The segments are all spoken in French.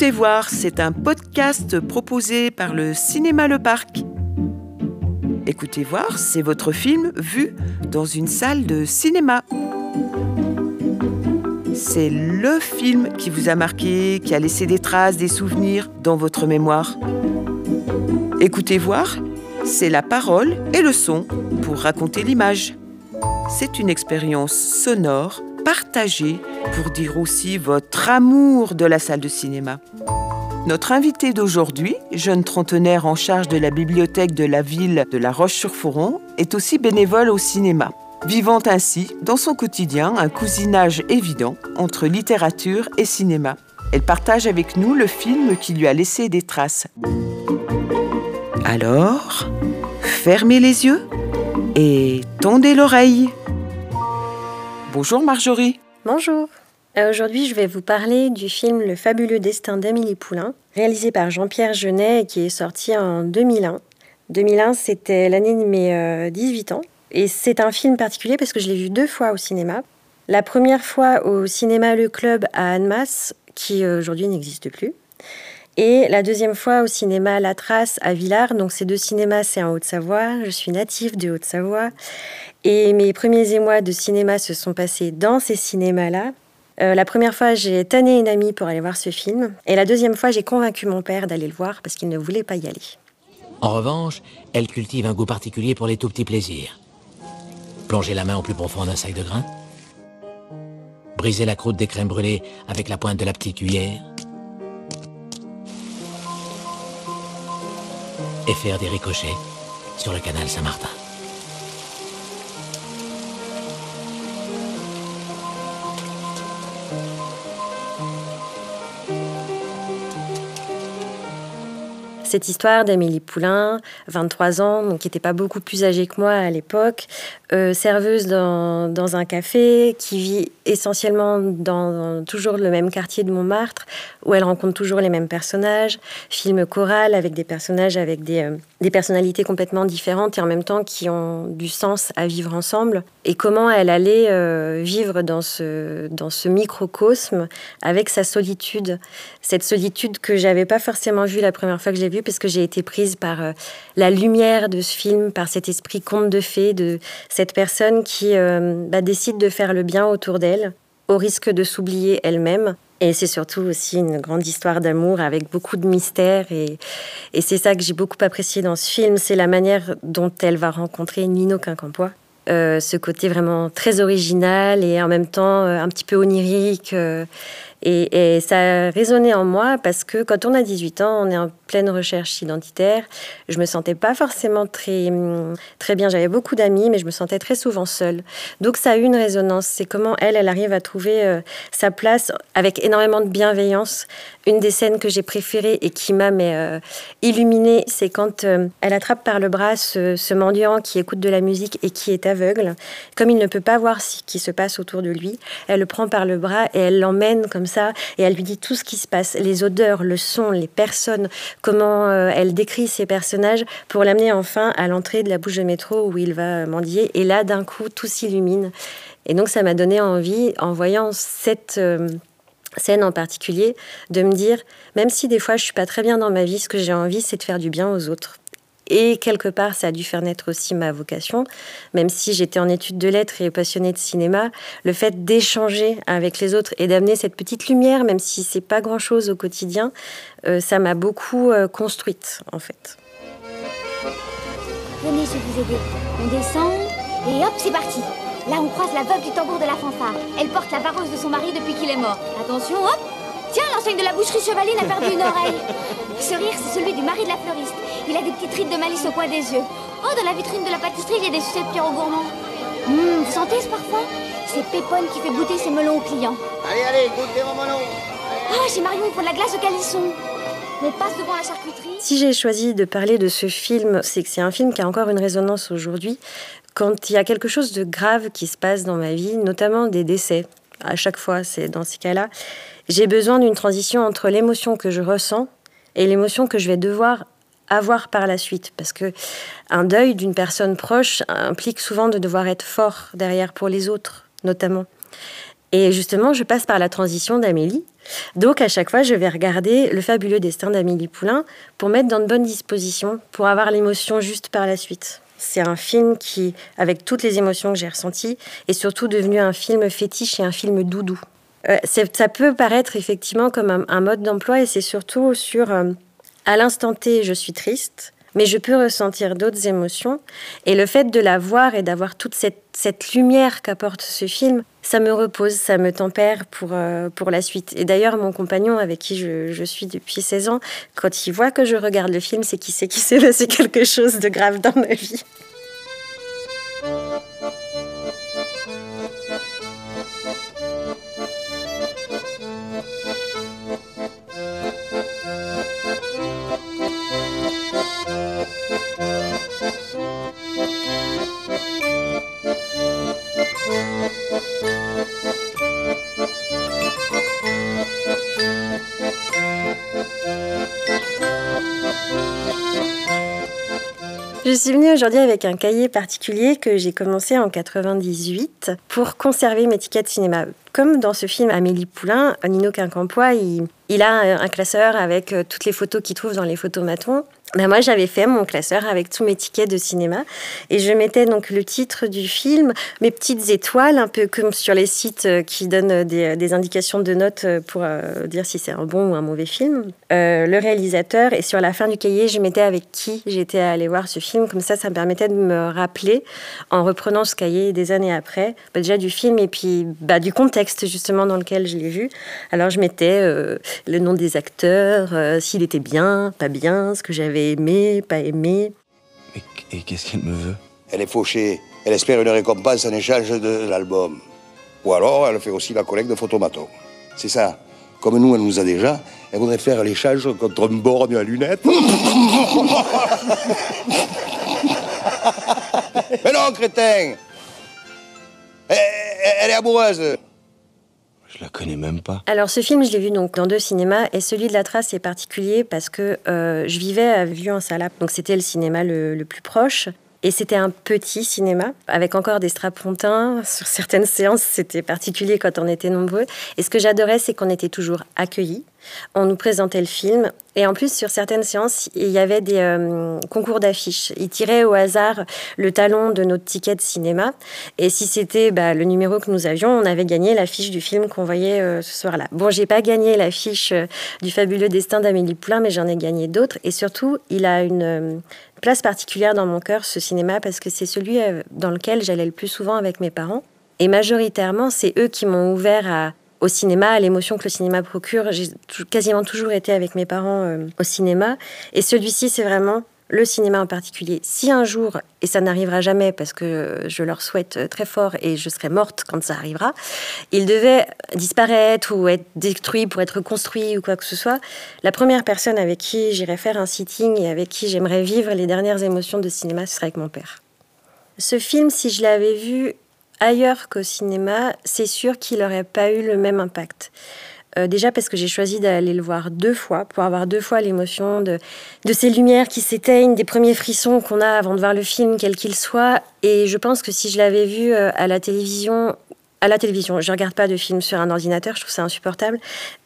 Écoutez voir, c'est un podcast proposé par le Cinéma Le Parc. Écoutez voir, c'est votre film vu dans une salle de cinéma. C'est le film qui vous a marqué, qui a laissé des traces, des souvenirs dans votre mémoire. Écoutez voir, c'est la parole et le son pour raconter l'image. C'est une expérience sonore partagée pour dire aussi votre amour de la salle de cinéma. Notre invité d'aujourd'hui, jeune trentenaire en charge de la bibliothèque de la ville de La Roche-sur-Foron, est aussi bénévole au cinéma, vivant ainsi dans son quotidien un cousinage évident entre littérature et cinéma. Elle partage avec nous le film qui lui a laissé des traces. Alors, fermez les yeux et tendez l'oreille. Bonjour Marjorie. Bonjour. Euh, aujourd'hui, je vais vous parler du film Le fabuleux destin d'Amélie Poulain, réalisé par Jean-Pierre Genet et qui est sorti en 2001. 2001, c'était l'année de mes 18 euh, ans. Et c'est un film particulier parce que je l'ai vu deux fois au cinéma. La première fois au cinéma Le Club à Annemasse, qui euh, aujourd'hui n'existe plus. Et la deuxième fois au cinéma La Trace à Villars. Donc ces deux cinémas, c'est en Haute-Savoie. Je suis native de Haute-Savoie. Et mes premiers émois de cinéma se sont passés dans ces cinémas-là. Euh, la première fois, j'ai tanné une amie pour aller voir ce film. Et la deuxième fois, j'ai convaincu mon père d'aller le voir parce qu'il ne voulait pas y aller. En revanche, elle cultive un goût particulier pour les tout petits plaisirs. Plonger la main au plus profond d'un sac de grains Briser la croûte des crèmes brûlées avec la pointe de la petite cuillère Et faire des ricochets sur le canal Saint-Martin. Cette histoire d'Amélie Poulain, 23 ans, donc qui n'était pas beaucoup plus âgée que moi à l'époque, euh, serveuse dans, dans, un café, qui vit essentiellement dans, toujours le même quartier de Montmartre, où elle rencontre toujours les mêmes personnages, film choral avec des personnages avec des, euh, des personnalités complètement différentes et en même temps qui ont du sens à vivre ensemble. Et comment elle allait euh, vivre dans ce, dans ce microcosme avec sa solitude, cette solitude que j'avais pas forcément vue la première fois que j'ai vue parce que j'ai été prise par euh, la lumière de ce film, par cet esprit conte de fées, de cette personne qui euh, bah, décide de faire le bien autour d'elle, au risque de s'oublier elle-même. Et c'est surtout aussi une grande histoire d'amour avec beaucoup de mystère. Et, et c'est ça que j'ai beaucoup apprécié dans ce film, c'est la manière dont elle va rencontrer Nino Quincampoix. Euh, ce côté vraiment très original et en même temps un petit peu onirique. Et, ça a résonné en moi parce que quand on a 18 ans, on est en pleine recherche identitaire. Je me sentais pas forcément très, très bien. J'avais beaucoup d'amis, mais je me sentais très souvent seule. Donc ça a eu une résonance. C'est comment elle, elle arrive à trouver euh, sa place avec énormément de bienveillance. Une des scènes que j'ai préférées et qui m'a euh, illuminée, c'est quand euh, elle attrape par le bras ce, ce, mendiant qui écoute de la musique et qui est aveugle. Comme il ne peut pas voir ce qui se passe autour de lui, elle le prend par le bras et elle l'emmène comme ça et elle lui dit tout ce qui se passe, les odeurs, le son, les personnes, comment euh, elle décrit ses personnages pour l'amener enfin à l'entrée de la bouche de métro où il va mendier. Et là, d'un coup, tout s'illumine. Et donc, ça m'a donné envie, en voyant cette euh, scène en particulier, de me dire, même si des fois je suis pas très bien dans ma vie, ce que j'ai envie, c'est de faire du bien aux autres. Et quelque part, ça a dû faire naître aussi ma vocation. Même si j'étais en études de lettres et passionnée de cinéma, le fait d'échanger avec les autres et d'amener cette petite lumière, même si c'est pas grand-chose au quotidien, euh, ça m'a beaucoup euh, construite, en fait. Venez, je vous aider. On descend et hop, c'est parti. Là, on croise la veuve du tambour de la fanfare. Elle porte la vareuse de son mari depuis qu'il est mort. Attention, hop Tiens, l'enseigne de la boucherie Chevaline a perdu une oreille. Ce rire, c'est celui du mari de la fleuriste. Il a des petites rides de malice au coin des yeux. Oh, dans la vitrine de la pâtisserie, il y a des sucettes Pierre gourmand. Hum, vous sentez ce parfum? C'est Pépone qui fait goûter ses melons aux clients. Allez, allez, goûtez mon melon. Ah, chez Marion, il faut de la glace au calisson. Mais passe devant la charcuterie. Si j'ai choisi de parler de ce film, c'est que c'est un film qui a encore une résonance aujourd'hui. Quand il y a quelque chose de grave qui se passe dans ma vie, notamment des décès, à chaque fois, c'est dans ces cas-là, j'ai besoin d'une transition entre l'émotion que je ressens et l'émotion que je vais devoir avoir par la suite parce que un deuil d'une personne proche implique souvent de devoir être fort derrière pour les autres notamment et justement je passe par la transition d'Amélie Donc à chaque fois, je vais regarder Le fabuleux destin d'Amélie Poulain pour mettre dans de bonnes dispositions, pour avoir l'émotion juste par la suite. C'est un film qui, avec toutes les émotions que j'ai ressenties, est surtout devenu un film fétiche et un film doudou. Euh, ça peut paraître effectivement comme un, mode d'emploi et c'est surtout sur euh, à l'instant T, je suis triste, mais je peux ressentir d'autres émotions. Et le fait de la voir et d'avoir toute cette, cette lumière qu'apporte ce film, ça me repose, ça me tempère pour, euh, pour la suite. Et d'ailleurs, mon compagnon, avec qui je, suis depuis 16 ans, quand il voit que je regarde le film, c'est qu'il sait qu'il s'est passé quelque chose de grave dans ma vie. Je suis venue aujourd'hui avec un cahier particulier que j'ai commencé en 98 pour conserver mes tickets de cinéma. Comme dans ce film Amélie Poulain, Nino Quincampoix, il, a un classeur avec euh, toutes les photos qu'il trouve dans les photomatons. Ben moi, j'avais fait mon classeur avec tous mes tickets de cinéma et je mettais donc le titre du film, mes petites étoiles, un peu comme sur les sites euh, qui donnent des, indications de notes euh, pour dire si c'est un bon ou un mauvais film, le réalisateur et sur la fin du cahier, je mettais avec qui j'étais allée voir ce film. Comme ça, ça me permettait de me rappeler en reprenant ce cahier des années après, bah, déjà du film et puis bah, du contexte justement dans lequel je l'ai vu. Alors je mettais le nom des acteurs, euh, s'il était bien, pas bien, ce que j'avais aimé, pas aimé. Mais, et qu'est-ce qu'elle me veut? Elle est fauchée. Elle espère une récompense en échange de l'album. Ou alors, elle fait aussi la collecte de photomatos. C'est ça. Comme nous, elle nous a déjà, elle voudrait faire l'échange contre un borgne à lunettes. Mais non, crétin elle est amoureuse je la connais même pas. Alors ce film, je l'ai vu donc dans deux cinémas et celui de la Trace est particulier parce que euh, je vivais à vieux en salap donc c'était le cinéma le, plus proche. Et c'était un petit cinéma avec encore des strapontins. Sur certaines séances, c'était particulier quand on était nombreux. Et ce que j'adorais, c'est qu'on était toujours accueillis. On nous présentait le film. Et en plus, sur certaines séances, il y avait des euh, concours d'affiches. Ils tiraient au hasard le talon de notre ticket de cinéma. Et si c'était bah, le numéro que nous avions, on avait gagné l'affiche du film qu'on voyait euh, ce soir-là. Bon, j'ai pas gagné l'affiche euh, du fabuleux destin d'Amélie Poulain, mais j'en ai gagné d'autres. Et surtout, il a une place particulière dans mon cœur, ce cinéma, parce que c'est celui euh, dans lequel j'allais le plus souvent avec mes parents. Et majoritairement, c'est eux qui m'ont ouvert au cinéma, à l'émotion que le cinéma procure. J'ai quasiment toujours été avec mes parents euh, au cinéma. Et celui-ci, c'est vraiment le cinéma en particulier, si un jour, et ça n'arrivera jamais parce que je leur souhaite très fort et je serai morte quand ça arrivera, il devait disparaître ou être détruit pour être construit ou quoi que ce soit, la première personne avec qui j'irai faire un sitting et avec qui j'aimerais vivre les dernières émotions de cinéma, ce serait avec mon père. Ce film, si je l'avais vu ailleurs qu'au cinéma, c'est sûr qu'il n'aurait pas eu le même impact. Euh, déjà parce que j'ai choisi d'aller le voir deux fois, pour avoir deux fois l'émotion de, de ces lumières qui s'éteignent, des premiers frissons qu'on a avant de voir le film, quel qu'il soit. Et je pense que si je l'avais vu euh, à la télévision, à la télévision, je regarde pas de films sur un ordinateur, je trouve ça insupportable.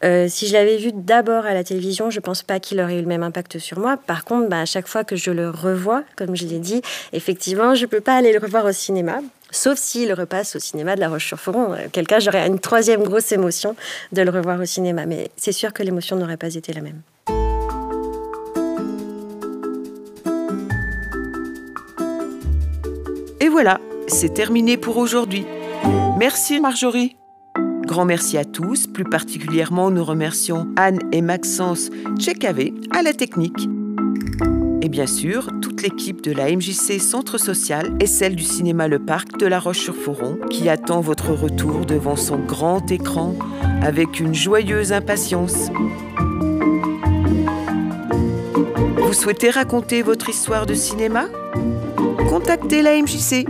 Euh, si je l'avais vu d'abord à la télévision, je pense pas qu'il aurait eu le même impact sur moi. Par contre, bah, à chaque fois que je le revois, comme je l'ai dit, effectivement, je peux pas aller le revoir au cinéma sauf s'il repasse au cinéma de La Roche-sur-Foron. Quel cas, j'aurais une troisième grosse émotion de le revoir au cinéma. Mais c'est sûr que l'émotion n'aurait pas été la même. Et voilà, c'est terminé pour aujourd'hui. Merci Marjorie. Grand merci à tous, plus particulièrement nous remercions Anne et Maxence Tchekavé à la technique. Et bien sûr, toute l'équipe de la MJC Centre Social et celle du cinéma Le Parc de La Roche-sur-Foron qui attend votre retour devant son grand écran avec une joyeuse impatience. Vous souhaitez raconter votre histoire de cinéma? Contactez la MJC.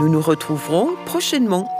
Nous nous retrouverons prochainement.